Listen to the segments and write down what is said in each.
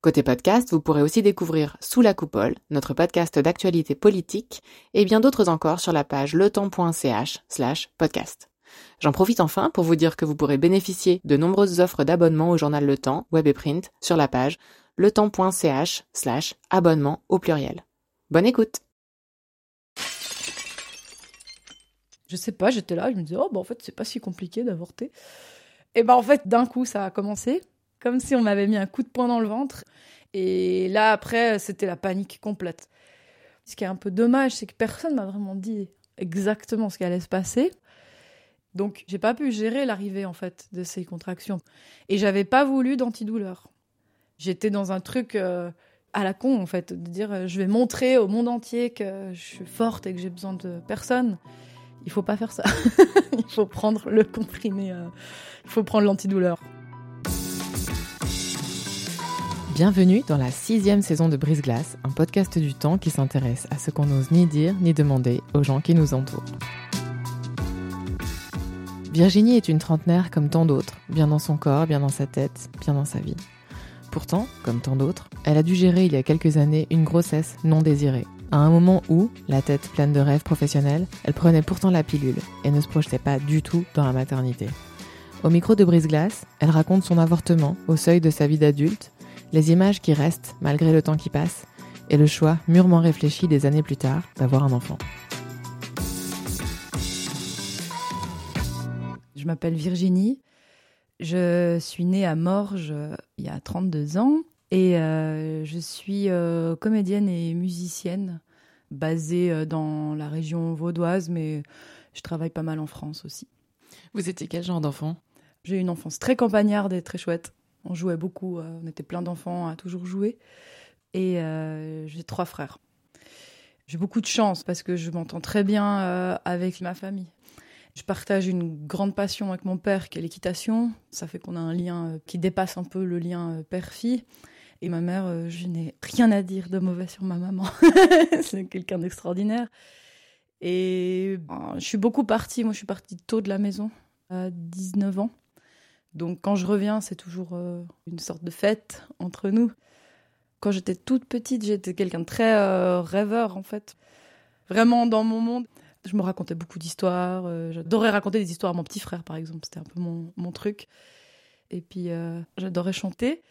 Côté podcast, vous pourrez aussi découvrir Sous la coupole, notre podcast d'actualité politique, et bien d'autres encore sur la page letemps.ch slash podcast. J'en profite enfin pour vous dire que vous pourrez bénéficier de nombreuses offres d'abonnement au journal Le Temps, web et print, sur la page letemps.ch slash abonnement au pluriel. Bonne écoute Je sais pas, j'étais là, je me disais, oh, bah en fait, c'est pas si compliqué d'avorter. Et ben en fait, d'un coup, ça a commencé comme si on m'avait mis un coup de poing dans le ventre. Et là, après, c'était la panique complète. Ce qui est un peu dommage, c'est que personne m'a vraiment dit exactement ce qui allait se passer. Donc, j'ai pas pu gérer l'arrivée, en fait, de ces contractions. Et j'avais pas voulu d'antidouleur. J'étais dans un truc euh, à la con, en fait, de dire euh, je vais montrer au monde entier que je suis forte et que j'ai besoin de personne. Il faut pas faire ça. il faut prendre le comprimé. Euh, il faut prendre l'antidouleur. Bienvenue dans la sixième saison de Brise Glace, un podcast du temps qui s'intéresse à ce qu'on n'ose ni dire ni demander aux gens qui nous entourent. Virginie est une trentenaire comme tant d'autres, bien dans son corps, bien dans sa tête, bien dans sa vie. Pourtant, comme tant d'autres, elle a dû gérer il y a quelques années une grossesse non désirée. À un moment où, la tête pleine de rêves professionnels, elle prenait pourtant la pilule et ne se projetait pas du tout dans la maternité. Au micro de Brise Glace, elle raconte son avortement au seuil de sa vie d'adulte les images qui restent malgré le temps qui passe et le choix mûrement réfléchi des années plus tard d'avoir un enfant. Je m'appelle Virginie. Je suis née à Morges il y a 32 ans et euh, je suis euh, comédienne et musicienne basée euh, dans la région vaudoise, mais je travaille pas mal en France aussi. Vous étiez quel genre d'enfant? J'ai une enfance très campagnarde et très chouette. On jouait beaucoup, euh, on était plein d'enfants à toujours jouer. Et euh, j'ai trois frères. J'ai beaucoup de chance parce que je m'entends très bien euh, avec ma famille. Je partage une grande passion avec mon père qui est l'équitation. Ça fait qu'on a un lien qui dépasse un peu le lien père-fille. Et ma mère, je n'ai rien à dire de mauvais sur ma maman. C'est quelqu'un d'extraordinaire. Et ben, je suis beaucoup partie. Moi, je suis partie tôt de la maison, à 19 ans. Donc quand je reviens, c'est toujours euh, une sorte de fête entre nous. Quand j'étais toute petite, j'étais quelqu'un de très euh, rêveur en fait. Vraiment dans mon monde. Je me racontais beaucoup d'histoires. Euh, j'adorais raconter des histoires à mon petit frère par exemple. C'était un peu mon, mon truc. Et puis j'adorais chanter.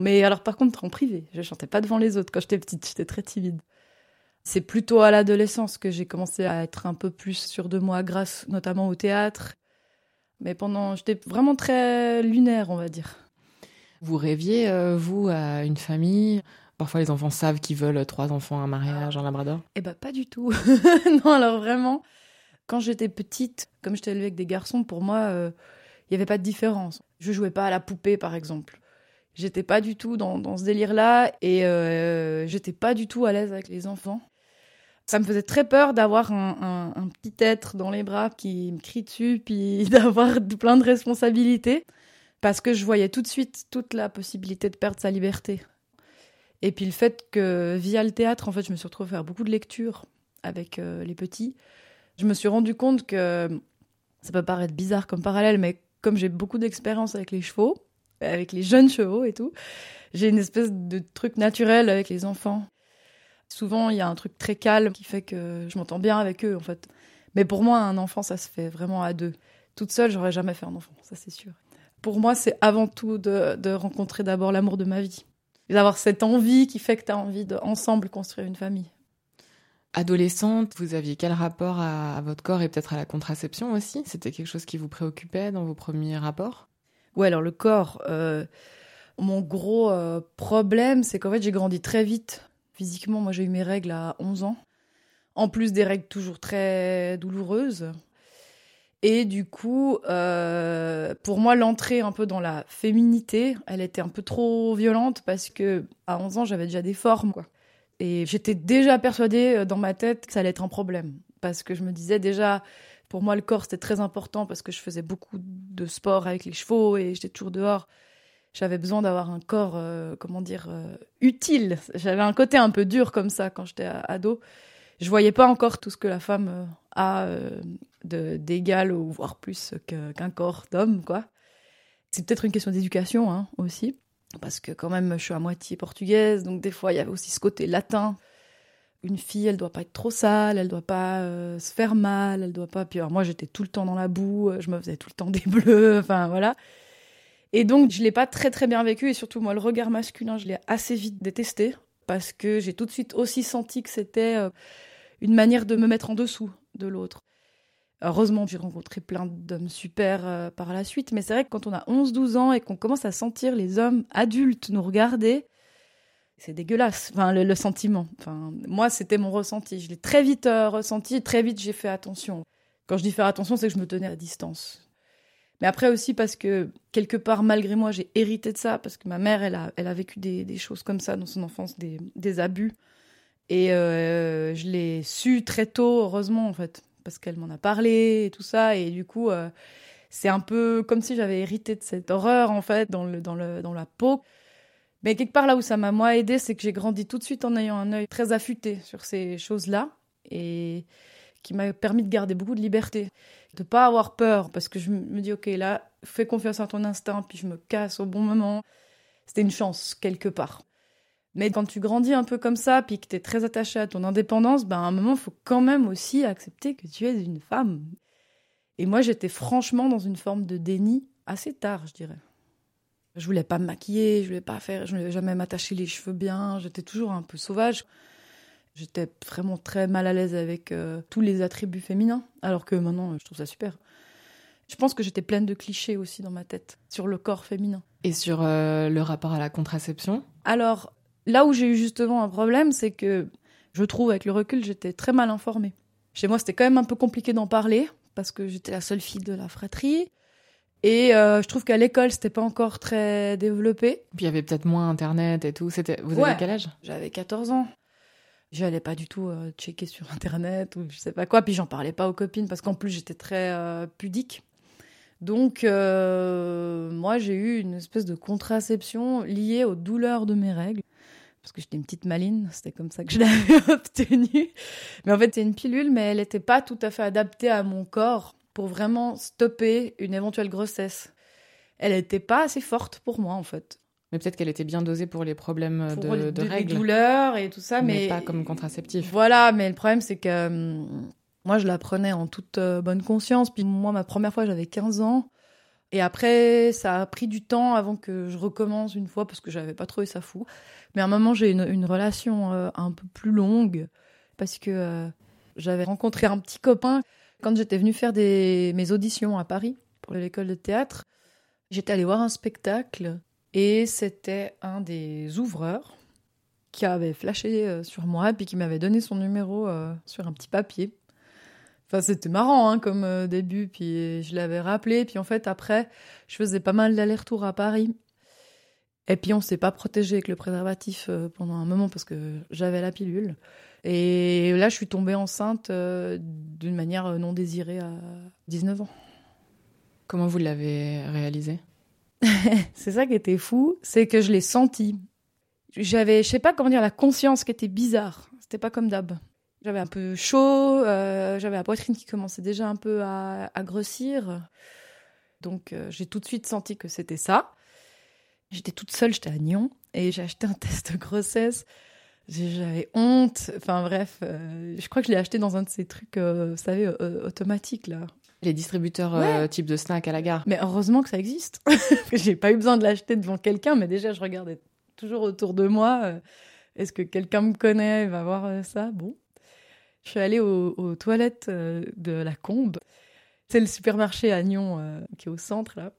Mais alors par contre en privé, je chantais pas devant les autres quand j'étais petite. J'étais très timide. C'est plutôt à l'adolescence que j'ai commencé à être un peu plus sûre de moi grâce notamment au théâtre mais pendant, j'étais vraiment très lunaire, on va dire. Vous rêviez, euh, vous, à une famille? Parfois, les enfants savent qu'ils veulent trois enfants, un mariage, un labrador? Eh ben, pas du tout. non, alors vraiment, quand j'étais petite, comme j'étais élevée avec des garçons, pour moi, euh, il n'y avait pas de différence. Je jouais pas à la poupée, par exemple. J'étais pas du tout dans, dans ce délire-là et euh, j'étais pas du tout à l'aise avec les enfants. Ça me faisait très peur d'avoir un, petit être dans les bras qui me crie dessus, puis d'avoir plein de responsabilités, parce que je voyais tout de suite toute la possibilité de perdre sa liberté. Et puis le fait que via le théâtre, en fait, je me suis retrouvée à faire beaucoup de lectures avec euh, les petits. Je me suis rendu compte que ça peut paraître bizarre comme parallèle, mais comme j'ai beaucoup d'expérience avec les chevaux, avec les jeunes chevaux et tout, j'ai une espèce de truc naturel avec les enfants. Souvent, il y a un truc très calme qui fait que je m'entends bien avec eux, en fait. Mais pour moi, un enfant, ça se fait vraiment à deux. Toute seule, j'aurais jamais fait un enfant, ça c'est sûr. Pour moi, c'est avant tout de, rencontrer d'abord l'amour de ma vie. D'avoir cette envie qui fait que tu as envie d'ensemble construire une famille. Adolescente, vous aviez quel rapport à, votre corps et peut-être à la contraception aussi? C'était quelque chose qui vous préoccupait dans vos premiers rapports? Ouais, alors le corps, euh, mon gros euh, problème, c'est qu'en fait j'ai grandi très vite. Physiquement, moi j'ai eu mes règles à 11 ans. En plus des règles toujours très douloureuses. Et du coup, euh, pour moi, l'entrée un peu dans la féminité, elle était un peu trop violente parce que à 11 ans, j'avais déjà des formes, quoi. Et j'étais déjà persuadée euh, dans ma tête que ça allait être un problème. Parce que je me disais déjà, Pour moi, le corps, c'était très important parce que je faisais beaucoup de sport avec les chevaux et j'étais toujours dehors. J'avais besoin d'avoir un corps, euh, comment dire, euh, utile. J'avais un côté un peu dur comme ça quand j'étais ado. Je voyais pas encore tout ce que la femme euh, a d'égal ou voire plus qu'un corps d'homme, quoi. C'est peut-être une question d'éducation hein, aussi, parce que quand même, je suis à moitié portugaise, donc des fois, il y avait aussi ce côté latin une fille, elle doit pas être trop sale, elle doit pas se faire mal, elle doit pas. Puis alors moi, j'étais tout le temps dans la boue, je me faisais tout le temps des bleus, enfin voilà. Et donc, je l'ai pas très très bien vécu et surtout moi, le regard masculin, je l'ai assez vite détesté parce que j'ai tout de suite aussi senti que c'était euh, une manière de me mettre en dessous de l'autre. Heureusement, j'ai rencontré plein d'hommes super par la suite, mais c'est vrai que quand on a 11-12 ans et qu'on commence à sentir les hommes adultes nous regarder, c'est dégueulasse, enfin, le, sentiment. Enfin, moi, c'était mon ressenti. Je l'ai très vite euh, ressenti, très vite j'ai fait attention. Quand je dis faire attention, c'est que je me tenais à distance. Mais après aussi parce que, quelque part, malgré moi, j'ai hérité de ça, parce que ma mère, elle a, elle a vécu des, des choses comme ça dans son enfance, des, des abus. Et euh, je l'ai su très tôt, heureusement, en fait, parce qu'elle m'en a parlé et tout ça. Et du coup, euh, c'est un peu comme si j'avais hérité de cette horreur, en fait, dans, le, dans, le, dans la peau. Mais quelque part là où ça m'a moi aidé, c'est que j'ai grandi tout de suite en ayant un œil très affûté sur ces choses-là et qui m'a permis de garder beaucoup de liberté, de pas avoir peur parce que je me dis ok là, fais confiance à ton instinct puis je me casse au bon moment. C'était une chance quelque part. Mais quand tu grandis un peu comme ça puis que tu es très attaché à ton indépendance, ben à un moment il faut quand même aussi accepter que tu es une femme. Et moi j'étais franchement dans une forme de déni assez tard, je dirais. Je voulais pas me maquiller, je voulais pas faire, je voulais jamais m'attacher les cheveux bien. J'étais toujours un peu sauvage. J'étais vraiment très mal à l'aise avec euh, tous les attributs féminins, alors que maintenant, je trouve ça super. Je pense que j'étais pleine de clichés aussi dans ma tête sur le corps féminin. Et sur euh, le rapport à la contraception? Alors, là où j'ai eu justement un problème, c'est que je trouve, avec le recul, j'étais très mal informée. Chez moi, c'était quand même un peu compliqué d'en parler, parce que j'étais la seule fille de la fratrie. Et euh, je trouve qu'à l'école, c'était pas encore très développé. Puis il y avait peut-être moins Internet et tout. C'était, vous avez quel âge? J'avais 14 ans. J'allais pas du tout euh, checker sur Internet ou je sais pas quoi. Puis j'en parlais pas aux copines parce qu'en plus j'étais très euh, pudique. Donc moi j'ai eu une espèce de contraception liée aux douleurs de mes règles. Parce que j'étais une petite maline, c'était comme ça que je l'avais obtenue. Mais en fait, c'est une pilule, mais elle n'était pas tout à fait adaptée à mon corps pour vraiment stopper une éventuelle grossesse. Elle n'était pas assez forte pour moi, en fait. Mais peut-être qu'elle était bien dosée pour les problèmes de, de, règles. douleurs et tout ça, mais, pas comme contraceptif. Voilà, mais le problème, c'est que hum, moi, je la prenais en toute euh, bonne conscience. Puis moi, ma première fois, j'avais 15 ans. Et après, ça a pris du temps avant que je recommence une fois parce que j'avais pas trouvé ça fou. Mais à un moment, j'ai une, une relation euh, un peu plus longue parce que euh, j'avais rencontré un petit copain quand j'étais venue faire des, mes auditions à Paris pour l'école de théâtre, j'étais allée voir un spectacle et c'était un des ouvreurs qui avait flashé euh, sur moi puis qui m'avait donné son numéro euh, sur un petit papier. Enfin, c'était marrant hein, comme euh, début, puis je l'avais rappelé. Puis en fait, après, je faisais pas mal d'allers-retours à Paris. Et puis on s'est pas protégé avec le préservatif pendant un moment parce que j'avais la pilule. Et là, je suis tombée enceinte d'une manière non désirée à 19 ans. Comment vous l'avez réalisé? C'est ça qui était fou, c'est que je l'ai senti. J'avais, je sais pas comment dire, la conscience qui était bizarre. C'était pas comme d'hab. J'avais un peu chaud, euh, j'avais la poitrine qui commençait déjà un peu à, grossir. Donc euh, j'ai tout de suite senti que c'était ça. J'étais toute seule, j'étais à Nyon, et j'ai acheté un test de grossesse. J'avais honte. Enfin bref, euh, je crois que je l'ai acheté dans un de ces trucs, vous savez, automatiques là. Les distributeurs type de snack à la gare. Mais heureusement que ça existe. J'ai pas eu besoin de l'acheter devant quelqu'un, mais déjà je regardais toujours autour de moi. Est-ce que quelqu'un me connaît va voir ça? Bon. Je suis allée aux, toilettes de la Combe. C'est le supermarché à Nyon qui est au centre là.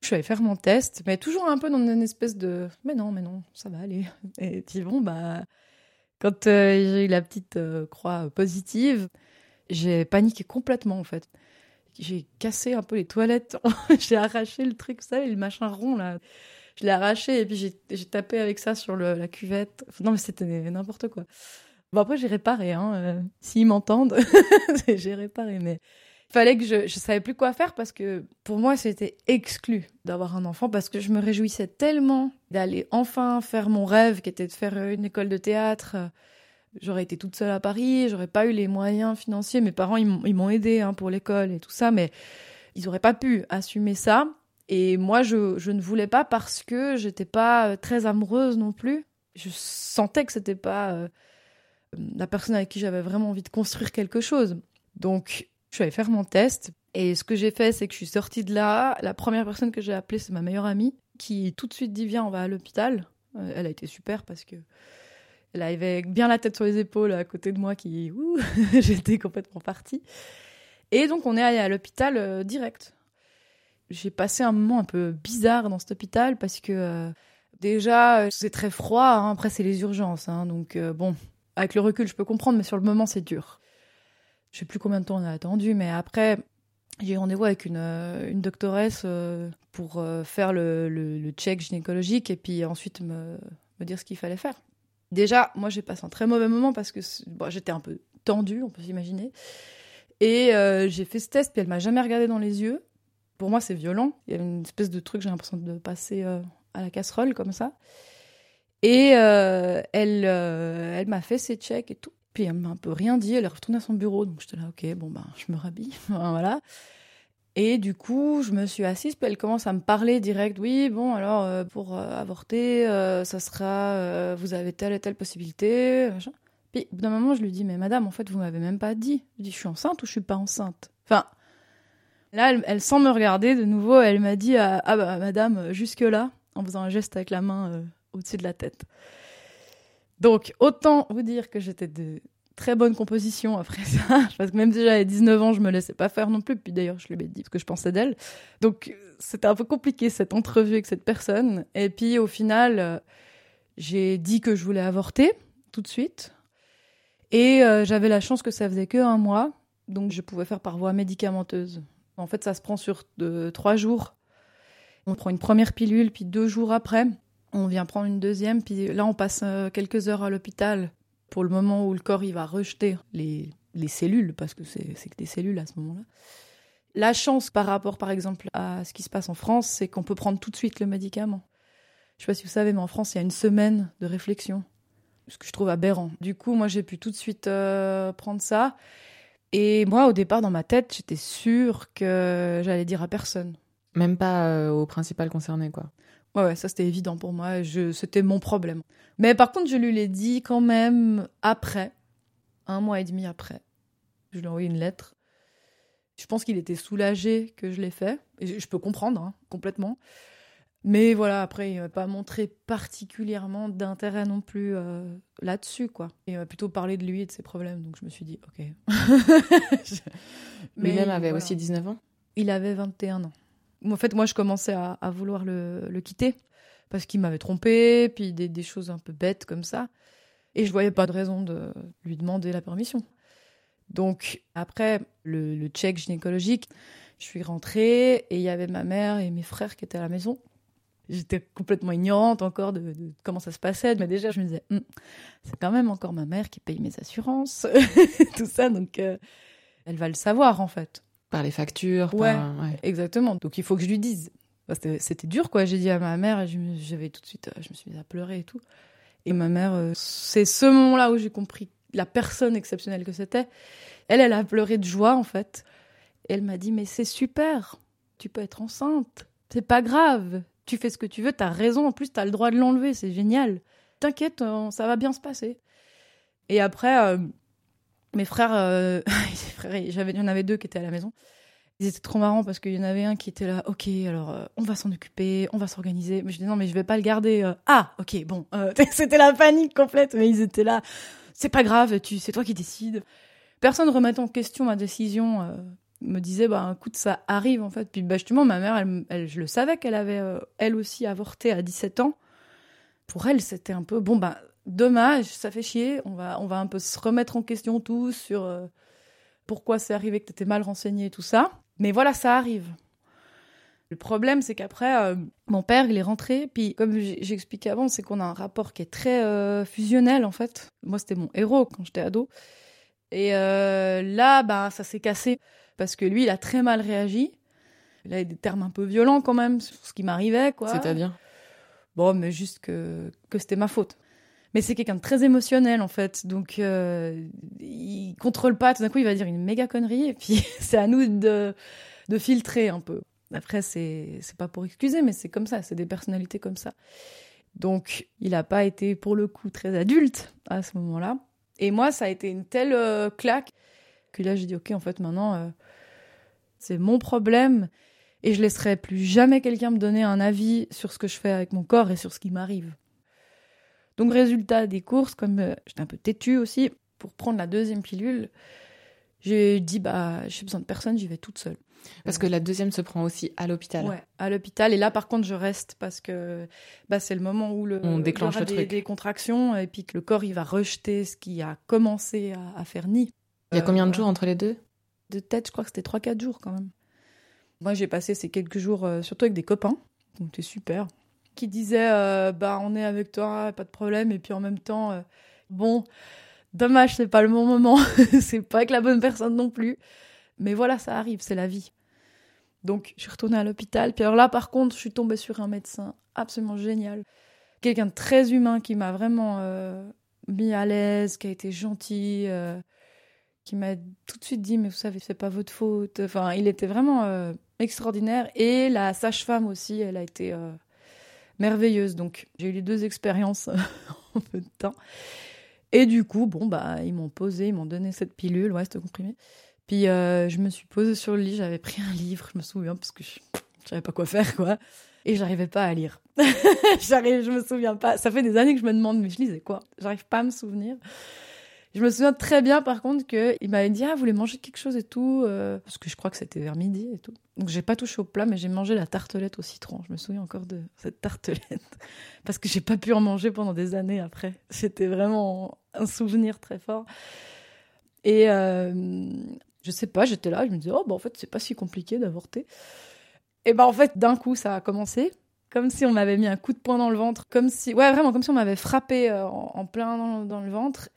Je suis allée faire mon test, mais toujours un peu dans une espèce de mais non, mais non, ça va aller. Et puis bon, bah quand euh, j'ai eu la petite euh, croix positive, j'ai paniqué complètement en fait. J'ai cassé un peu les toilettes, j'ai arraché le truc, ça, le machin rond là. Je l'ai arraché et puis j'ai tapé avec ça sur la cuvette. Non mais c'était n'importe quoi. Bon après j'ai réparé, hein. Euh, s'ils m'entendent, j'ai réparé, mais fallait que je, je savais plus quoi faire parce que pour moi c'était exclu d'avoir un enfant parce que je me réjouissais tellement d'aller enfin faire mon rêve qui était de faire une école de théâtre. J'aurais été toute seule à Paris, j'aurais pas eu les moyens financiers. Mes parents ils m'ont aidé hein, pour l'école et tout ça, mais ils auraient pas pu assumer ça. Et moi je, je ne voulais pas parce que j'étais pas très amoureuse non plus. Je sentais que c'était pas euh, la personne avec qui j'avais vraiment envie de construire quelque chose. Donc je suis allée faire mon test. Et ce que j'ai fait, c'est que je suis sortie de là. La première personne que j'ai appelée, c'est ma meilleure amie, qui tout de suite dit Viens, on va à l'hôpital. Euh, elle a été super parce que elle avait bien la tête sur les épaules à côté de moi, qui. J'étais complètement partie. Et donc, on est allé à l'hôpital euh, direct. J'ai passé un moment un peu bizarre dans cet hôpital parce que. Euh, déjà, c'est très froid. Hein. Après, c'est les urgences. Hein. donc, bon, avec le recul, je peux comprendre, mais sur le moment, c'est dur. Je sais plus combien de temps on a attendu, mais après, j'ai rendez-vous avec une, euh, une doctoresse euh, pour euh, faire le, le, check gynécologique et puis ensuite me dire ce qu'il fallait faire. Déjà, moi, j'ai passé un très mauvais moment parce que j'étais un peu tendue, on peut s'imaginer. Et j'ai fait ce test, puis elle m'a jamais regardé dans les yeux. Pour moi, c'est violent. Il y a une espèce de truc, j'ai l'impression de passer à la casserole comme ça. Et elle, elle m'a fait ses checks et tout. Puis elle m'a un peu rien dit, elle est retournée à son bureau, donc j'étais là, ok, bon ben, je me rhabille, voilà. Et du coup, je me suis assise, puis elle commence à me parler direct. Oui, bon, alors euh, pour euh, avorter, euh, ça sera, vous avez telle et telle possibilité. Puis d'un moment, je lui dis, mais madame, en fait, vous m'avez même pas dit. Je dis, je suis enceinte ou je suis pas enceinte? Enfin, là, elle, elle, sans me regarder de nouveau, elle m'a dit, ah, ah bah madame, jusque là, en faisant un geste avec la main au-dessus de la tête. Donc, autant vous dire que j'étais de très bonne composition après ça, parce que même si j'avais 19 ans, je me laissais pas faire non plus. Puis d'ailleurs, je lui ai dit ce que je pensais d'elle. Donc, c'était un peu compliqué cette entrevue avec cette personne. Et puis, au final, euh, j'ai dit que je voulais avorter tout de suite. Et euh, j'avais la chance que ça faisait que un mois, donc je pouvais faire par voie médicamenteuse. En fait, ça se prend sur trois jours. On prend une première pilule, puis deux jours après, on vient prendre une deuxième, puis là on passe euh, quelques heures à l'hôpital pour le moment où le corps il va rejeter les, les cellules, parce que c'est que des cellules à ce moment-là. La chance par rapport par exemple à ce qui se passe en France, c'est qu'on peut prendre tout de suite le médicament. Je sais pas si vous savez, mais en France il y a une semaine de réflexion, ce que je trouve aberrant. Du coup, moi j'ai pu tout de suite euh, prendre ça. Et moi, au départ, dans ma tête, j'étais sûre que j'allais dire à personne. Même pas euh, au principal concerné, quoi. Ouais, ouais, ça c'était évident pour moi. Je, c'était mon problème. Mais par contre, je lui l'ai dit quand même après, un mois et demi après. Je lui ai envoyé une lettre. Je pense qu'il était soulagé que je l'ai fait. Et je peux comprendre, hein, complètement. Mais voilà, après, il m'a pas montré particulièrement d'intérêt non plus euh, là-dessus, quoi. Il m'a plutôt parlé de lui et de ses problèmes. Donc je me suis dit, ok. Mais Lui-même avait aussi 19 ans? Il avait 21 ans en fait, moi, je commençais à, vouloir le, quitter parce qu'il m'avait trompé, puis des, choses un peu bêtes comme ça. Et je voyais pas de raison de lui demander la permission. Donc, après le, check gynécologique, je suis rentrée et il y avait ma mère et mes frères qui étaient à la maison. J'étais complètement ignorante encore de, comment ça se passait, mais déjà, je me disais, hum, c'est quand même encore ma mère qui paye mes assurances, tout ça, donc euh, elle va le savoir en fait. Par les factures. Ouais, exactement. Donc il faut que je lui dise. C'était dur, quoi. J'ai dit à ma mère, j'avais tout de suite, euh, je me suis mise à pleurer et tout. Et ma mère, euh, c'est ce moment-là où j'ai compris la personne exceptionnelle que c'était. Elle, elle a pleuré de joie, en fait. Et elle m'a dit, mais c'est super. Tu peux être enceinte. C'est pas grave. Tu fais ce que tu veux. T'as raison. En plus, t'as le droit de l'enlever. C'est génial. T'inquiète, euh, ça va bien se passer. Et après, mes frères, euh, il y en avait deux qui étaient à la maison. Ils étaient trop marrants parce qu'il y en avait un qui était là, ok, alors euh, on va s'en occuper, on va s'organiser. Mais je dis non, mais je vais pas le garder. Euh. ah, ok, bon, c'était la panique complète, mais ils étaient là. C'est pas grave, tu, c'est toi qui décides. Personne remettant en question ma décision me disait, bah écoute, ça arrive en fait. Puis bah, justement, ma mère, elle, je le savais qu'elle avait elle aussi avorté à 17 ans. Pour elle, c'était un peu bon, bah dommage, ça fait chier. On va, on va un peu se remettre en question tous sur euh, pourquoi c'est arrivé que tu étais mal renseigné et tout ça. Mais voilà, ça arrive. Le problème, c'est qu'après, euh, mon père, il est rentré. Puis, comme j'ai expliqué avant, c'est qu'on a un rapport qui est très euh, fusionnel, en fait. Moi, c'était mon héros quand j'étais ado. Et là, bah, ça s'est cassé parce que lui, il a très mal réagi. Il a des termes un peu violents quand même sur ce qui m'arrivait, quoi. C'est-à-dire? Bon, mais juste que, que c'était ma faute. Mais c'est quelqu'un de très émotionnel, en fait. Donc, euh, il contrôle pas. Tout d'un coup, il va dire une méga connerie. Et puis, c'est à nous de, de filtrer un peu. Après, c'est, c'est pas pour excuser, mais c'est comme ça. C'est des personnalités comme ça. Donc, il n'a pas été, pour le coup, très adulte à ce moment-là. Et moi, ça a été une telle euh, claque que là, j'ai dit, OK, en fait, maintenant, euh, c'est mon problème. Et je laisserai plus jamais quelqu'un me donner un avis sur ce que je fais avec mon corps et sur ce qui m'arrive. Donc, résultat des courses, comme euh, j'étais un peu têtue aussi, pour prendre la deuxième pilule, j'ai dit, bah, j'ai besoin de personne, j'y vais toute seule. Parce que la deuxième se prend aussi à l'hôpital. Ouais, à l'hôpital. Et là, par contre, je reste parce que bah, c'est le moment où le, On déclenche il y aura le des, truc. des contractions et puis que le corps, il va rejeter ce qui a commencé à, à faire nid. Il y a Euh, combien de voilà. jours entre les deux? De tête, je crois que c'était 3-4 jours quand même. Moi, j'ai passé ces quelques jours euh, surtout avec des copains, donc c'était super, qui disaient euh, bah on est avec toi, pas de problème, et puis en même temps, euh, bon, dommage, c'est pas le bon moment, c'est pas avec la bonne personne non plus, mais voilà, ça arrive, c'est la vie. Donc, je suis retournée à l'hôpital. Puis alors là, par contre, je suis tombée sur un médecin absolument génial, quelqu'un de très humain qui m'a vraiment euh, mis à l'aise, qui a été gentil. qui m'a tout de suite dit mais vous savez c'est pas votre faute enfin il était vraiment extraordinaire et la sage-femme aussi elle a été merveilleuse. Donc j'ai eu les deux expériences en peu de temps. Et du coup bon bah ils m'ont posé ils m'ont donné cette pilule ouais c'était comprimé. Puis euh, je me suis posée sur le lit j'avais pris un livre je me souviens parce que je, je savais pas quoi faire quoi. Et j'arrivais pas à lire. J'arrive je me souviens pas. Ça fait des années que je me demande mais je lisais quoi? J'arrive pas à me souvenir je me souviens très bien, par contre, qu'il m'avait dit Ah, vous voulez manger quelque chose et tout euh, Parce que je crois que c'était vers midi et tout. Donc, j'ai pas touché au plat, mais j'ai mangé la tartelette au citron. Je me souviens encore de cette tartelette. Parce que j'ai pas pu en manger pendant des années après. C'était vraiment un souvenir très fort. Et euh, je sais pas, j'étais là, je me disais Oh, bah en fait, c'est pas si compliqué d'avorter. Et ben en fait, d'un coup, ça a commencé. Comme si on m'avait mis un coup de poing dans le ventre. Comme si, ouais, vraiment, comme si on m'avait frappé euh, en, plein dans le ventre.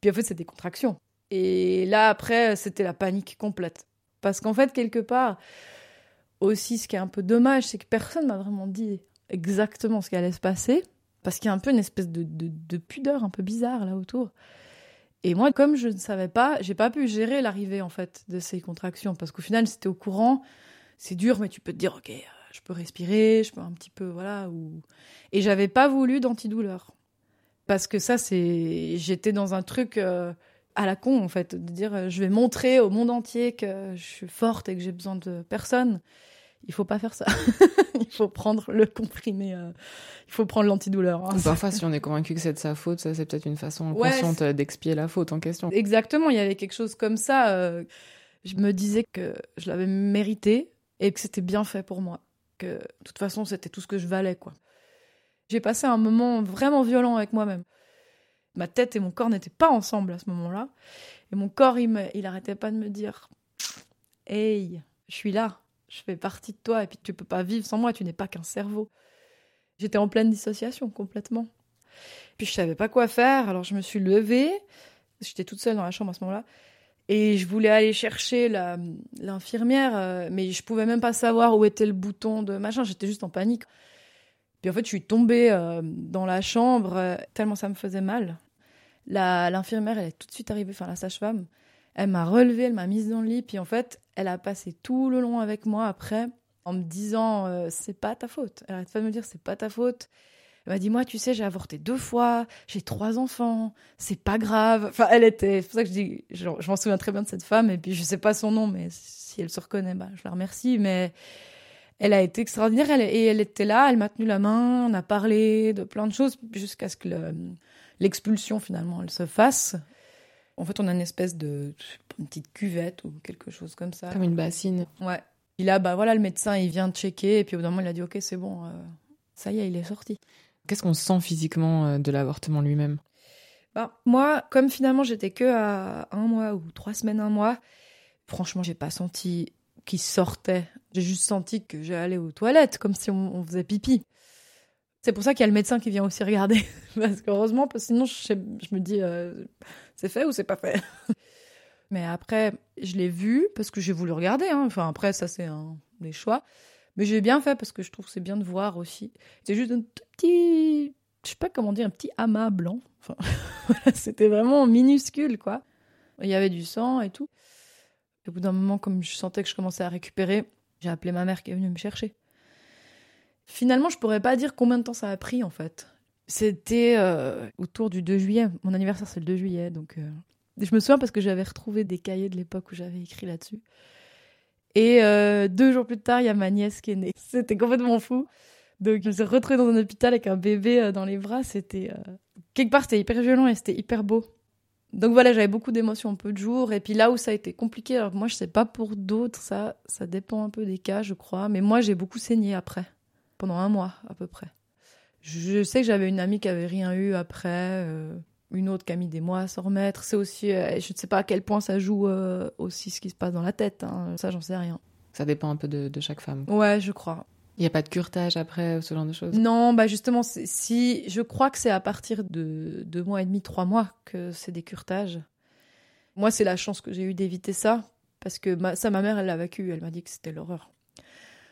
Puis en fait, c'était des contractions. Et là, après, c'était la panique complète. Parce qu'en fait, quelque part, aussi, ce qui est un peu dommage, c'est que personne m'a vraiment dit exactement ce qui allait se passer. Parce qu'il y a un peu une espèce de, de, de pudeur un peu bizarre là autour. Et moi, comme je ne savais pas, j'ai pas pu gérer l'arrivée en fait de ces contractions. Parce qu'au final, c'était au courant. C'est dur, mais tu peux te dire, ok, euh, je peux respirer, je peux un petit peu, voilà. Ou... Et j'avais pas voulu d'antidouleur parce que ça c'est j'étais dans un truc euh, à la con en fait de dire euh, je vais montrer au monde entier que je suis forte et que j'ai besoin de personne il faut pas faire ça il faut prendre le comprimé euh, il faut prendre l'antidouleur hein. Parfois, si on est convaincu que c'est de sa faute, ça c'est peut-être une façon Ouais, consciente d'expier la faute en question. exactement il y avait quelque chose comme ça euh, je me disais que je l'avais mérité et que c'était bien fait pour moi que de toute façon c'était tout ce que je valais quoi j'ai passé un moment vraiment violent avec moi-même. Ma tête et mon corps n'étaient pas ensemble à ce moment-là. Et mon corps, il, me, il arrêtait pas de me dire Hey, je suis là, je fais partie de toi, et puis tu peux pas vivre sans moi, tu n'es pas qu'un cerveau. J'étais en pleine dissociation complètement. Puis je savais pas quoi faire, alors je me suis levée. J'étais toute seule dans la chambre à ce moment-là. Et je voulais aller chercher l'infirmière, euh, mais je pouvais même pas savoir où était le bouton de machin, j'étais juste en panique. Puis en fait, je suis tombée euh, dans la chambre euh, tellement ça me faisait mal. L'infirmière, elle est tout de suite arrivée, enfin la sage-femme. Elle m'a relevée, elle m'a mise dans le lit. Puis en fait, elle a passé tout le long avec moi après en me disant euh, c'est pas ta faute. Elle arrête pas de me dire c'est pas ta faute. Elle m'a dit moi tu sais j'ai avorté deux fois, j'ai trois enfants, c'est pas grave. Enfin elle était, c'est pour ça que je dis, je, je m'en souviens très bien de cette femme et puis je sais pas son nom mais si elle se reconnaît bah je la remercie mais elle a été extraordinaire elle- et elle était là, elle m'a tenu la main, on a parlé de plein de choses jusqu'à ce que le- l'expulsion finalement elle se fasse. En fait, on a une espèce de une petite cuvette ou quelque chose comme ça. Comme une bassine. Ouais. Puis là, bah voilà, le médecin il vient checker et puis au bout d'un moment il a dit ok c'est bon, euh, ça y est, il est sorti. Qu'est-ce qu'on sent physiquement euh, de l'avortement lui-même? Bah, moi, comme finalement j'étais que à un mois ou trois semaines, un mois, franchement, j'ai pas senti qu'il sortait. J'ai juste senti que j'allais aux toilettes, comme si on, faisait pipi. C'est pour ça qu'il y a le médecin qui vient aussi regarder. parce qu'heureusement, parce sinon, je, je me dis, euh, c'est fait ou c'est pas fait? Mais après, je l'ai vu parce que j'ai voulu regarder. Hein. Enfin, après, ça, c'est un des choix. Mais j'ai bien fait parce que je trouve que c'est bien de voir aussi. C'est juste un tout petit, je sais pas comment dire, un petit amas blanc. Enfin, c'était vraiment minuscule, quoi. Il y avait du sang et tout. Au bout d'un moment, comme je sentais que je commençais à récupérer, j'ai appelé ma mère qui est venue me chercher. Finalement, je pourrais pas dire combien de temps ça a pris en fait. C'était euh, autour du 2 juillet. Mon anniversaire, c'est le 2 juillet. Donc, euh, je me souviens parce que j'avais retrouvé des cahiers de l'époque où j'avais écrit là-dessus. Et euh, deux jours plus tard, il y a ma nièce qui est née. C'était complètement fou. Donc, je me suis retrouvée dans un hôpital avec un bébé dans les bras. C'était. Quelque part, c'était hyper violent et c'était hyper beau. Donc voilà, j'avais beaucoup d'émotions en peu de jours. Et puis là où ça a été compliqué, alors moi, je sais pas pour d'autres, ça, ça dépend un peu des cas, je crois. Mais moi, j'ai beaucoup saigné après pendant un mois à peu près. Je sais que j'avais une amie qui avait rien eu après, euh, une autre qui a mis des mois à s'en remettre. C'est aussi, euh, je ne sais pas à quel point ça joue euh, aussi ce qui se passe dans la tête. Hein. Ça, j'en sais rien. Ça dépend un peu de, chaque femme. Ouais, je crois. Il n'y a pas de curtage après, ce genre de choses? Non, bah justement, si je crois que c'est à partir de deux mois et demi, trois mois que c'est des curtages. Moi, c'est la chance que j'ai eu d'éviter ça, parce que ça, ma mère, elle l'a vécu. Elle m'a dit que c'était l'horreur.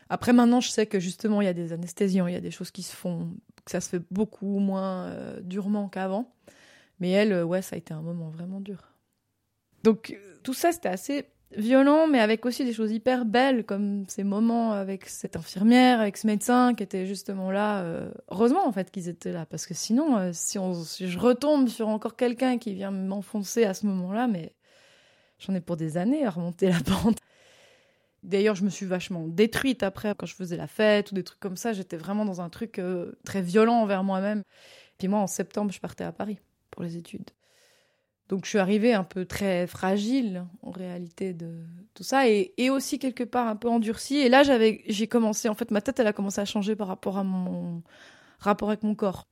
Après, maintenant, je sais que justement, il y a des anesthésiants, il y a des choses qui se font, que ça se fait beaucoup moins euh, durement qu'avant. Mais elle, euh, ouais, ça a été un moment vraiment dur. Donc, euh, tout ça, c'était assez violent, mais avec aussi des choses hyper belles, comme ces moments avec cette infirmière, avec ce médecin qui était justement là. heureusement, en fait, qu'ils étaient là, parce que sinon, si, on, si je retombe sur encore quelqu'un qui vient m'enfoncer à ce moment-là, mais j'en ai pour des années à remonter la pente. D'ailleurs, je me suis vachement détruite après quand je faisais la fête ou des trucs comme ça. J'étais vraiment dans un truc euh, très violent envers moi-même. Puis moi, en septembre, je partais à Paris pour les études. Donc je suis arrivée un peu très fragile en réalité de tout ça et, aussi quelque part un peu endurcie. Et là, j'avais, j'ai commencé, en fait, ma tête, elle a commencé à changer par rapport à mon rapport avec mon corps.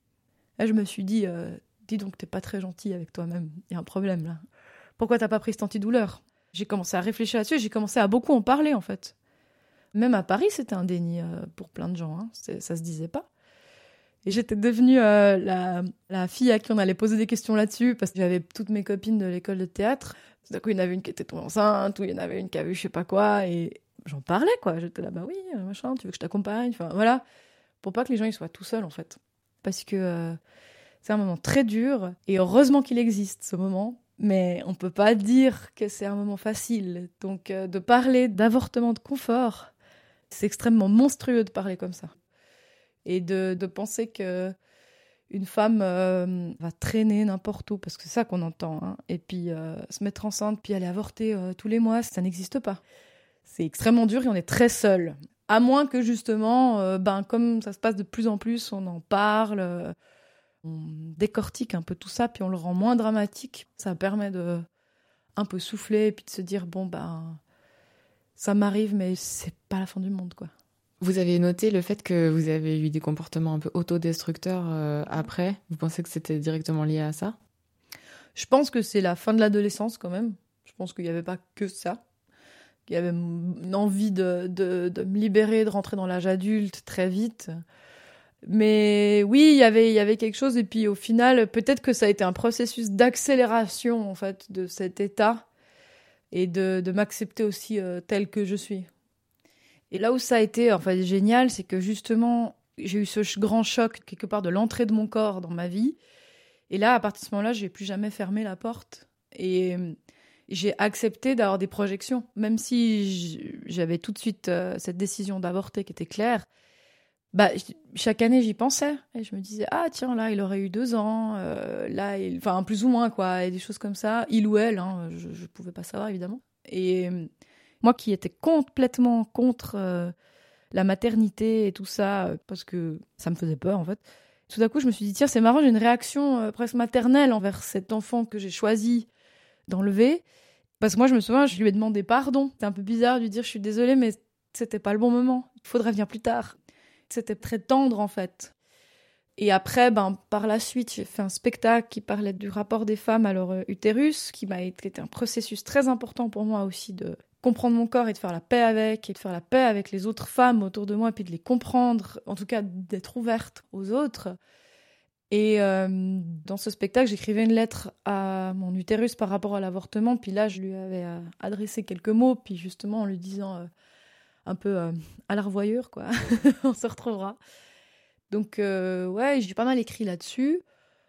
Là, je me suis dit, euh, dis donc, t'es pas très gentil avec toi-même. Il y a un problème là. Pourquoi t'as pas pris cet antidouleur j'ai commencé à réfléchir là-dessus j'ai commencé à beaucoup en parler en fait. Même à Paris, c'était un déni euh, pour plein de gens. Hein. Ça se disait pas. Et j'étais devenue euh, la, fille à qui on allait poser des questions là-dessus parce que j'avais toutes mes copines de l'école de théâtre. D'un coup, il y en avait une qui était tombée enceinte ou il y en avait une qui avait eu je sais pas quoi et j'en parlais quoi. J'étais là, bah oui, euh, machin, tu veux que je t'accompagne? Enfin voilà. Pour pas que les gens ils soient tout seuls en fait. Parce que c'est un moment très dur et heureusement qu'il existe ce moment mais on peut pas dire que c'est un moment facile. Donc euh, de parler d'avortement de confort, c'est extrêmement monstrueux de parler comme ça. Et de, penser que une femme euh, va traîner n'importe où, parce que c'est ça qu'on entend, hein, et puis euh, se mettre enceinte, puis aller avorter tous les mois, ça n'existe pas. C'est extrêmement dur et on est très seul. À moins que justement, ben, comme ça se passe de plus en plus, on en parle on décortique un peu tout ça, puis on le rend moins dramatique. Ça permet de un peu souffler et puis de se dire bon ben ça m'arrive, mais c'est pas la fin du monde quoi. Vous avez noté le fait que vous avez eu des comportements un peu autodestructeurs euh, après. Vous pensez que c'était directement lié à ça? Je pense que c'est la fin de l'adolescence quand même. Je pense qu'il n'y avait pas que ça. Il y avait une envie de, de me libérer, de rentrer dans l'âge adulte très vite. Mais oui, y il y avait quelque chose. Et puis au final, peut-être que ça a été un processus d'accélération en fait de cet état et de, de m'accepter aussi euh, tel que je suis. Et là où ça a été en fait génial, c'est que justement j'ai eu ce grand choc quelque part de l'entrée de mon corps dans ma vie. Et là, à partir de ce moment-là, j'ai plus jamais fermé la porte. Et j'ai accepté d'avoir des projections, même si j'avais tout de suite euh, cette décision d'avorter qui était claire bah, chaque année j'y pensais et je me disais ah tiens là il aurait eu deux ans euh, là il... enfin plus ou moins quoi et des choses comme ça il ou elle hein, je, je pouvais pas savoir évidemment et moi qui étais complètement contre euh, la maternité et tout ça parce que ça me faisait peur en fait tout d'un coup je me suis dit tiens c'est marrant j'ai une réaction presque maternelle envers cet enfant que j'ai choisi d'enlever. Parce que moi je me souviens je lui ai demandé pardon. C'est un peu bizarre de lui dire je suis désolée mais c'était pas le bon moment. Il faudrait venir plus tard. C'était très tendre en fait. Et après, ben, par la suite, j'ai fait un spectacle qui parlait du rapport des femmes à leur euh, utérus, qui m'a été un processus très important pour moi aussi de comprendre mon corps et de faire la paix avec, et de faire la paix avec les autres femmes autour de moi, et puis de les comprendre, en tout cas d'être ouverte aux autres. Et euh, dans ce spectacle, j'écrivais une lettre à mon utérus par rapport à l'avortement, puis là, je lui avais euh, adressé quelques mots, puis justement en lui disant euh, un peu à la revoyure, quoi, on se retrouvera. Donc, ouais, j'ai pas mal écrit là-dessus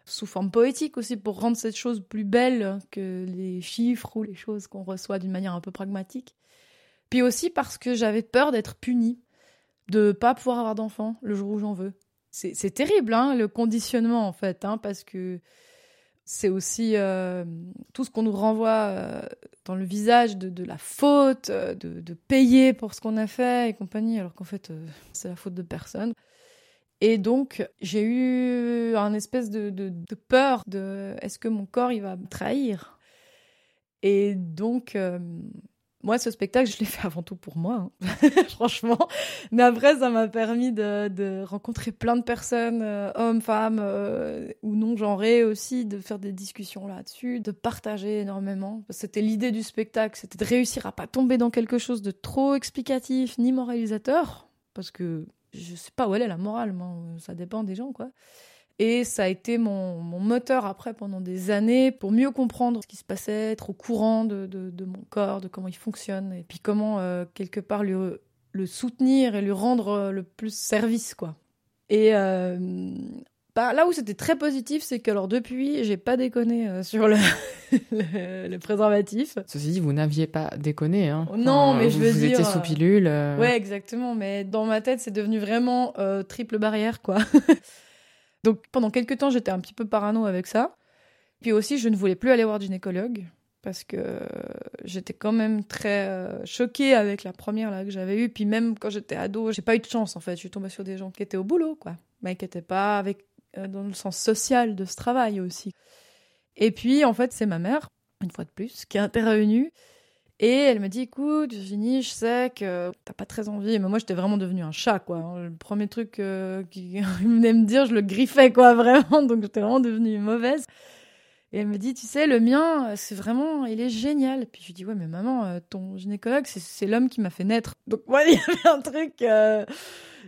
sous forme poétique aussi pour rendre cette chose plus belle que les chiffres ou les choses qu'on reçoit d'une manière un peu pragmatique. Puis aussi parce que j'avais peur d'être punie, de pas pouvoir avoir d'enfant le jour où j'en veux. C'est terrible, hein, le conditionnement en fait, hein, parce que c'est aussi euh, tout ce qu'on nous renvoie euh, dans le visage de, la faute, euh, de, payer pour ce qu'on a fait et compagnie, alors qu'en fait, c'est la faute de personne. Et donc, j'ai eu un espèce de, peur de est-ce que mon corps, il va me trahir? Et donc, euh, moi, ce spectacle, je l'ai fait avant tout pour moi, hein. franchement. Mais après, ça m'a permis de, rencontrer plein de personnes, euh, hommes, femmes euh, ou non genrées aussi, de faire des discussions là-dessus, de partager énormément. C'était l'idée du spectacle, c'était de réussir à pas tomber dans quelque chose de trop explicatif ni moralisateur, parce que je sais pas où elle est la morale, ça dépend des gens, quoi. Et ça a été mon, moteur après pendant des années pour mieux comprendre ce qui se passait, être au courant de, mon corps, de comment il fonctionne, et puis comment, euh, quelque part, le, soutenir et lui rendre euh, le plus service, quoi. Et euh, bah, là où c'était très positif, c'est que alors depuis, j'ai pas déconné euh, sur le, le, préservatif. Ceci dit, vous n'aviez pas déconné, hein. Non, mais je veux vous dire. Vous étiez sous pilule. Euh. Ouais, exactement. Mais dans ma tête, c'est devenu vraiment euh, triple barrière, quoi. Donc pendant quelques temps, j'étais un petit peu parano avec ça. Puis aussi, je ne voulais plus aller voir gynécologue parce que j'étais quand même très choquée avec la première là que j'avais eue. Puis même quand j'étais ado, j'ai pas eu de chance en fait. Je suis tombée sur des gens qui étaient au boulot, quoi, mais qui n'étaient pas avec euh, dans le sens social de ce travail aussi. Et puis, en fait, c'est ma mère, une fois de plus, qui est intervenue. Et elle me dit, écoute, Virginie, je sais que t'as pas très envie. Mais moi, j'étais vraiment devenue un chat, quoi. Le premier truc euh, qu'il venait me dire, je le griffais, quoi, vraiment. Donc, j'étais vraiment devenue mauvaise. Et elle me dit, tu sais, le mien, c'est vraiment, il est génial. Puis je lui dis, ouais, mais maman, euh, ton gynécologue, c'est l'homme qui m'a fait naître. Donc, moi, il y avait un truc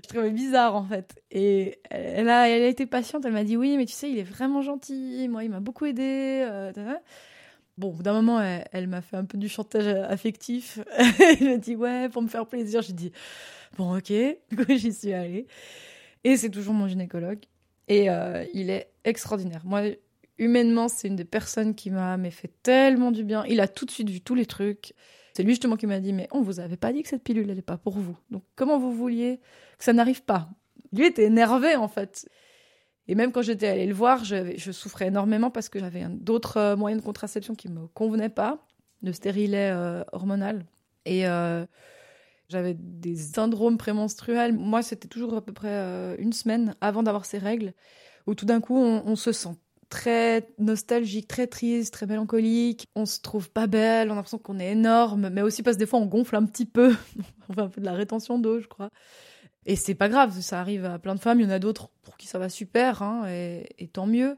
je trouvais bizarre en fait. Et elle a, elle a été patiente, elle m'a dit oui, mais tu sais, il est vraiment gentil, moi, il m'a beaucoup aidé. Euh, bon, d'un moment, elle, m'a fait un peu du chantage affectif. elle m'a dit ouais, pour me faire plaisir. J'ai dit bon, ok. Du coup, j'y suis allée. Et c'est toujours mon gynécologue. Et euh, il est extraordinaire. Moi, humainement, c'est une des personnes qui m'a fait tellement du bien. Il a tout de suite vu tous les trucs. C'est lui justement qui m'a dit, mais on vous avait pas dit que cette pilule n'allait pas pour vous. Donc comment vous vouliez que ça n'arrive pas? Lui était énervé en fait. Et même quand j'étais allée le voir, je, souffrais énormément parce que j'avais d'autres euh, moyens de contraception qui me convenaient pas, de stérilet euh, hormonal. Et euh, j'avais des syndromes prémenstruels. Moi, c'était toujours à peu près une semaine avant d'avoir ces règles, où tout d'un coup, on se sent très nostalgique, très triste, très mélancolique. On se trouve pas belle, on a l'impression qu'on est énorme, mais aussi parce que des fois on gonfle un petit peu. on fait un peu de la rétention d'eau, je crois. Et c'est pas grave, ça arrive à plein de femmes. Il y en a d'autres pour qui ça va super, hein, et, tant mieux.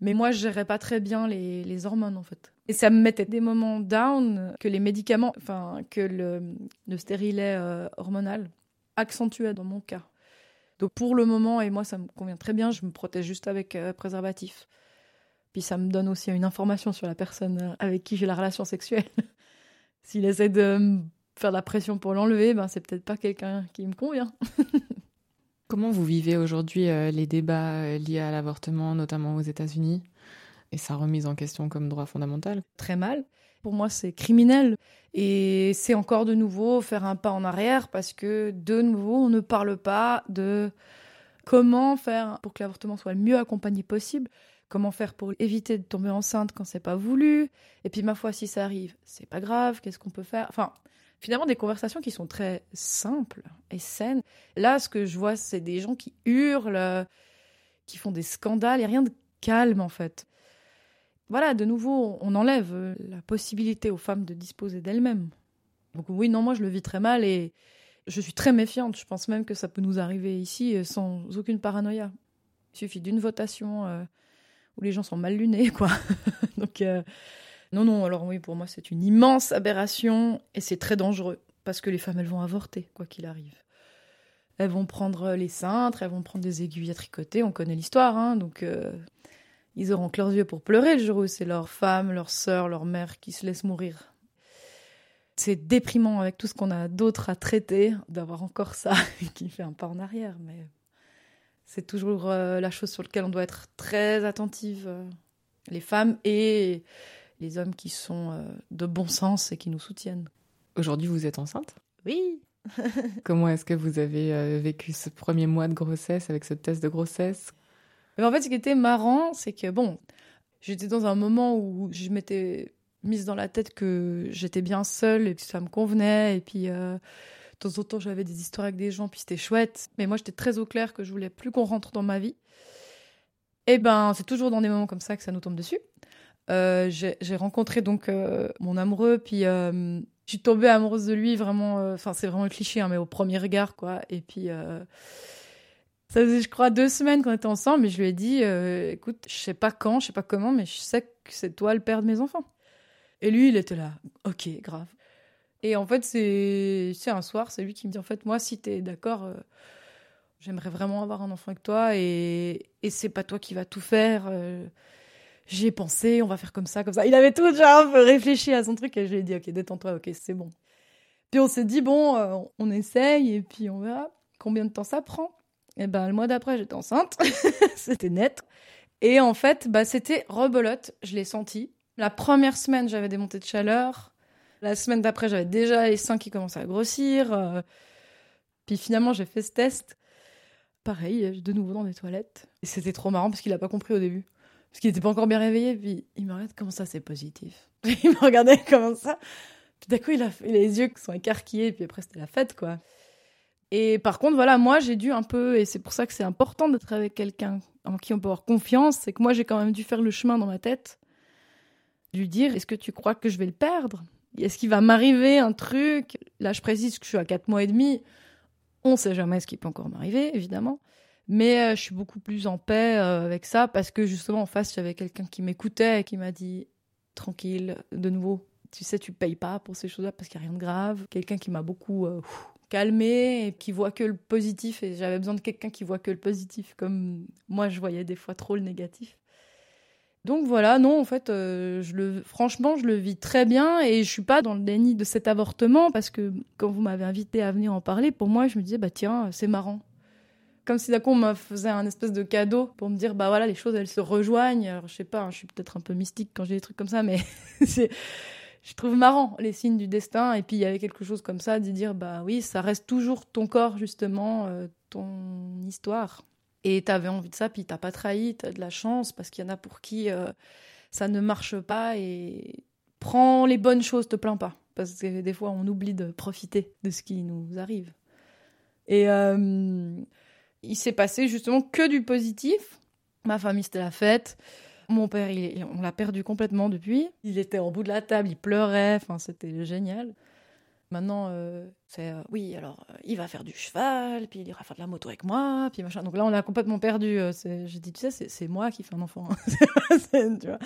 Mais moi, je gérais pas très bien les, hormones, en fait. Et ça me mettait des moments down que les médicaments, enfin, que le, le stérilet euh, hormonal accentuait dans mon cas. Donc pour le moment, et moi ça me convient très bien, je me protège juste avec euh, préservatif. Puis ça me donne aussi une information sur la personne euh, avec qui j'ai la relation sexuelle. S'il essaie de me faire de la pression pour l'enlever, ben c'est peut-être pas quelqu'un qui me convient. Comment vous vivez aujourd'hui euh, les débats euh, liés à l'avortement, notamment aux États-Unis, et sa remise en question comme droit fondamental? Très mal. Pour moi, c'est criminel. Et c'est encore de nouveau faire un pas en arrière parce que, de nouveau, on ne parle pas de comment faire pour que l'avortement soit le mieux accompagné possible. Comment faire pour éviter de tomber enceinte quand c'est pas voulu Et puis ma foi, si ça arrive, c'est pas grave. Qu'est-ce qu'on peut faire? Enfin, finalement, des conversations qui sont très simples et saines. Là, ce que je vois, c'est des gens qui hurlent, qui font des scandales. et rien de calme en fait. Voilà, de nouveau, on enlève la possibilité aux femmes de disposer d'elles-mêmes. Donc oui, non, moi je le vis très mal et je suis très méfiante. Je pense même que ça peut nous arriver ici sans aucune paranoïa. Il suffit d'une votation. Les gens sont mal lunés, quoi. Donc, euh, Non, non, alors oui, pour moi, c'est une immense aberration et c'est très dangereux parce que les femmes, elles vont avorter, quoi qu'il arrive. Elles vont prendre les cintres, elles vont prendre des aiguilles à tricoter, on connaît l'histoire, hein, donc euh, ils auront que leurs yeux pour pleurer le jour où c'est leur femme, leur sœur, leur mère qui se laissent mourir. C'est déprimant avec tout ce qu'on a d'autre à traiter, d'avoir encore ça qui fait un pas en arrière, mais c'est toujours euh, la chose sur laquelle on doit être très attentive, euh, les femmes et les hommes qui sont euh, de bon sens et qui nous soutiennent. Aujourd'hui, vous êtes enceinte? Oui. Comment est-ce que vous avez vécu ce premier mois de grossesse avec ce test de grossesse? Mais En fait, ce qui était marrant, c'est que bon, j'étais dans un moment où je m'étais mise dans la tête que j'étais bien seule et que ça me convenait et puis temps en temps, j'avais des histoires avec des gens, puis c'était chouette. Mais moi, j'étais très au clair que je voulais plus qu'on rentre dans ma vie. Et eh ben, c'est toujours dans des moments comme ça que ça nous tombe dessus. Euh, j'ai rencontré donc euh, mon amoureux, puis euh, je suis tombée amoureuse de lui vraiment. Enfin, c'est vraiment le cliché, hein, mais au premier regard, quoi. Et puis. Ça faisait, je crois, deux semaines qu'on était ensemble, mais je lui ai dit, écoute, je sais pas quand, je sais pas comment, mais je sais que c'est toi le père de mes enfants. Et lui, il était là, ok, grave. Et en fait, c'est un soir, c'est lui qui me dit en fait, moi, si t'es d'accord, euh, j'aimerais vraiment avoir un enfant avec toi et, et c'est pas toi qui vas tout faire. Euh, J'y ai pensé, on va faire comme ça, comme ça. Il avait tout déjà un peu réfléchi à son truc et je lui ai dit, ok, détends-toi, ok, c'est bon. Puis on s'est dit, bon, euh, on essaye et puis on verra combien de temps ça prend. Et ben, le mois d'après, j'étais enceinte. c'était net. Et en fait, bah, c'était rebelote, je l'ai senti. La première semaine, j'avais des montées de chaleur. La semaine d'après, j'avais déjà les seins qui commençaient à grossir. Euh. Puis finalement, j'ai fait ce test. Pareil, de nouveau dans les toilettes. Et c'était trop marrant parce qu'il n'a pas compris au début. Parce qu'il n'était pas encore bien réveillé. Puis il me regarde, comment ça, c'est positif? Il me regardait comme ça? Puis d'un coup, il a, les yeux qui sont écarquillés. Puis après, c'était la fête, quoi. Et par contre, voilà, moi, j'ai dû un peu, et c'est pour ça que c'est important d'être avec quelqu'un en qui on peut avoir confiance, c'est que moi, j'ai quand même dû faire le chemin dans ma tête, lui dire, est-ce que tu crois que je vais le perdre? Est-ce qu'il va m'arriver un truc? Là, je précise que je suis à 4 mois et demi. On ne sait jamais ce qui peut encore m'arriver, évidemment. Mais euh, je suis beaucoup plus en paix euh, avec ça parce que justement, en face, j'avais quelqu'un qui m'écoutait et qui m'a dit tranquille, de nouveau, tu sais, tu payes pas pour ces choses-là parce qu'il n'y a rien de grave. Quelqu'un qui m'a beaucoup euh, calmé et qui voit que le positif. Et j'avais besoin de quelqu'un qui voit que le positif, comme moi, je voyais des fois trop le négatif. Donc voilà, non, en fait, euh, franchement, je le vis très bien et je suis pas dans le déni de cet avortement parce que quand vous m'avez invité à venir en parler, pour moi, je me disais, bah tiens, c'est marrant. Comme si coup on me faisait un espèce de cadeau pour me dire, bah voilà, les choses elles se rejoignent. Alors je sais pas, hein, je suis peut-être un peu mystique quand j'ai des trucs comme ça, mais je trouve marrant les signes du destin. Et puis il y avait quelque chose comme ça, de dire, bah oui, ça reste toujours ton corps justement, euh, ton histoire. Et t'avais envie de ça, puis t'as pas trahi, t'as de la chance, parce qu'il y en a pour qui euh, ça ne marche pas, et prends les bonnes choses, te plains pas. Parce que des fois, on oublie de profiter de ce qui nous arrive. Et euh, il s'est passé justement que du positif. Ma famille, c'était la fête. Mon père, il, on l'a perdu complètement depuis. Il était en bout de la table, il pleurait, enfin, c'était génial. Maintenant, euh, c'est euh, oui, alors euh, il va faire du cheval, puis il ira faire de la moto avec moi, puis machin. Donc là, on a complètement perdu. J'ai dit, tu sais, c'est moi qui fais un enfant. tu vois.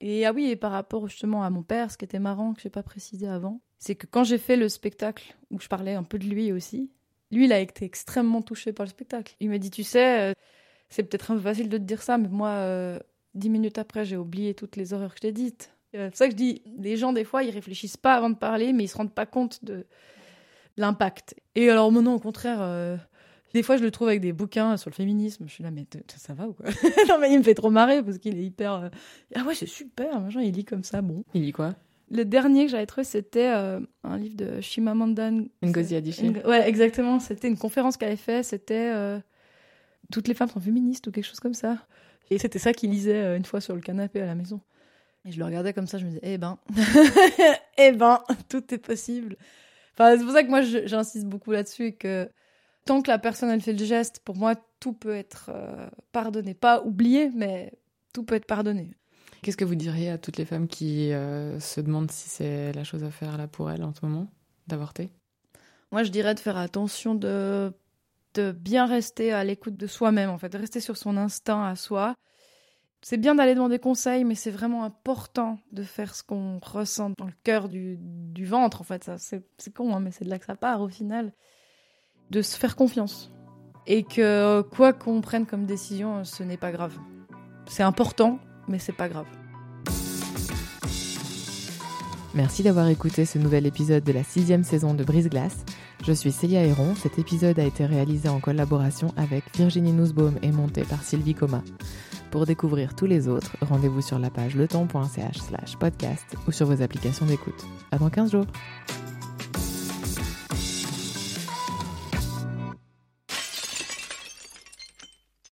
Et ah oui, et par rapport justement à mon père, ce qui était marrant, que j'ai pas précisé avant, c'est que quand j'ai fait le spectacle, où je parlais un peu de lui aussi, lui, il a été extrêmement touché par le spectacle. Il m'a dit, tu sais, c'est peut-être un peu facile de te dire ça, mais moi, dix minutes après, j'ai oublié toutes les horreurs que je t'ai dites. C'est pour ça que je dis, les gens, des fois, ils réfléchissent pas avant de parler, mais ils se rendent pas compte de, l'impact. Et alors, maintenant, au contraire, euh, des fois, je le trouve avec des bouquins sur le féminisme. Je suis là, mais ça va ou quoi? Non, mais il me fait trop marrer parce qu'il est hyper. Euh, ah ouais, c'est super, machin, il lit comme ça, bon. Il lit quoi? Le dernier que j'avais trouvé, c'était euh, un livre de Shimamanda Ngozi Adichie. Ouais, exactement. C'était une conférence qu'elle avait fait. C'était Toutes les femmes sont féministes ou quelque chose comme ça. Et c'était ça qu'il lisait une fois sur le canapé à la maison. Et je le regardais comme ça, je me disais, eh ben, eh ben, tout est possible. Enfin, c'est pour ça que moi, j'insiste beaucoup là-dessus et que tant que la personne, elle fait le geste, pour moi, tout peut être euh, pardonné. Pas oublié, mais tout peut être pardonné. Qu'est-ce que vous diriez à toutes les femmes qui euh, se demandent si c'est la chose à faire là pour elles en ce moment, d'avorter? Moi, je dirais de faire attention de, de bien rester à l'écoute de soi-même, en fait, de rester sur son instinct à soi C'est bien d'aller demander conseil, mais c'est vraiment important de faire ce qu'on ressent dans le cœur du, du ventre, en fait. C'est con, hein, mais c'est de là que ça part au final. De se faire confiance. Et que quoi qu'on prenne comme décision, ce n'est pas grave. C'est important, mais c'est pas grave. Merci d'avoir écouté ce nouvel épisode de la sixième saison de Brise Glace. Je suis Célia Héron. Cet épisode a été réalisé en collaboration avec Virginie Nussbaum et monté par Sylvie Coma. Pour découvrir tous les autres, rendez-vous sur la page leton.ch slash podcast ou sur vos applications d'écoute. À dans 15 jours!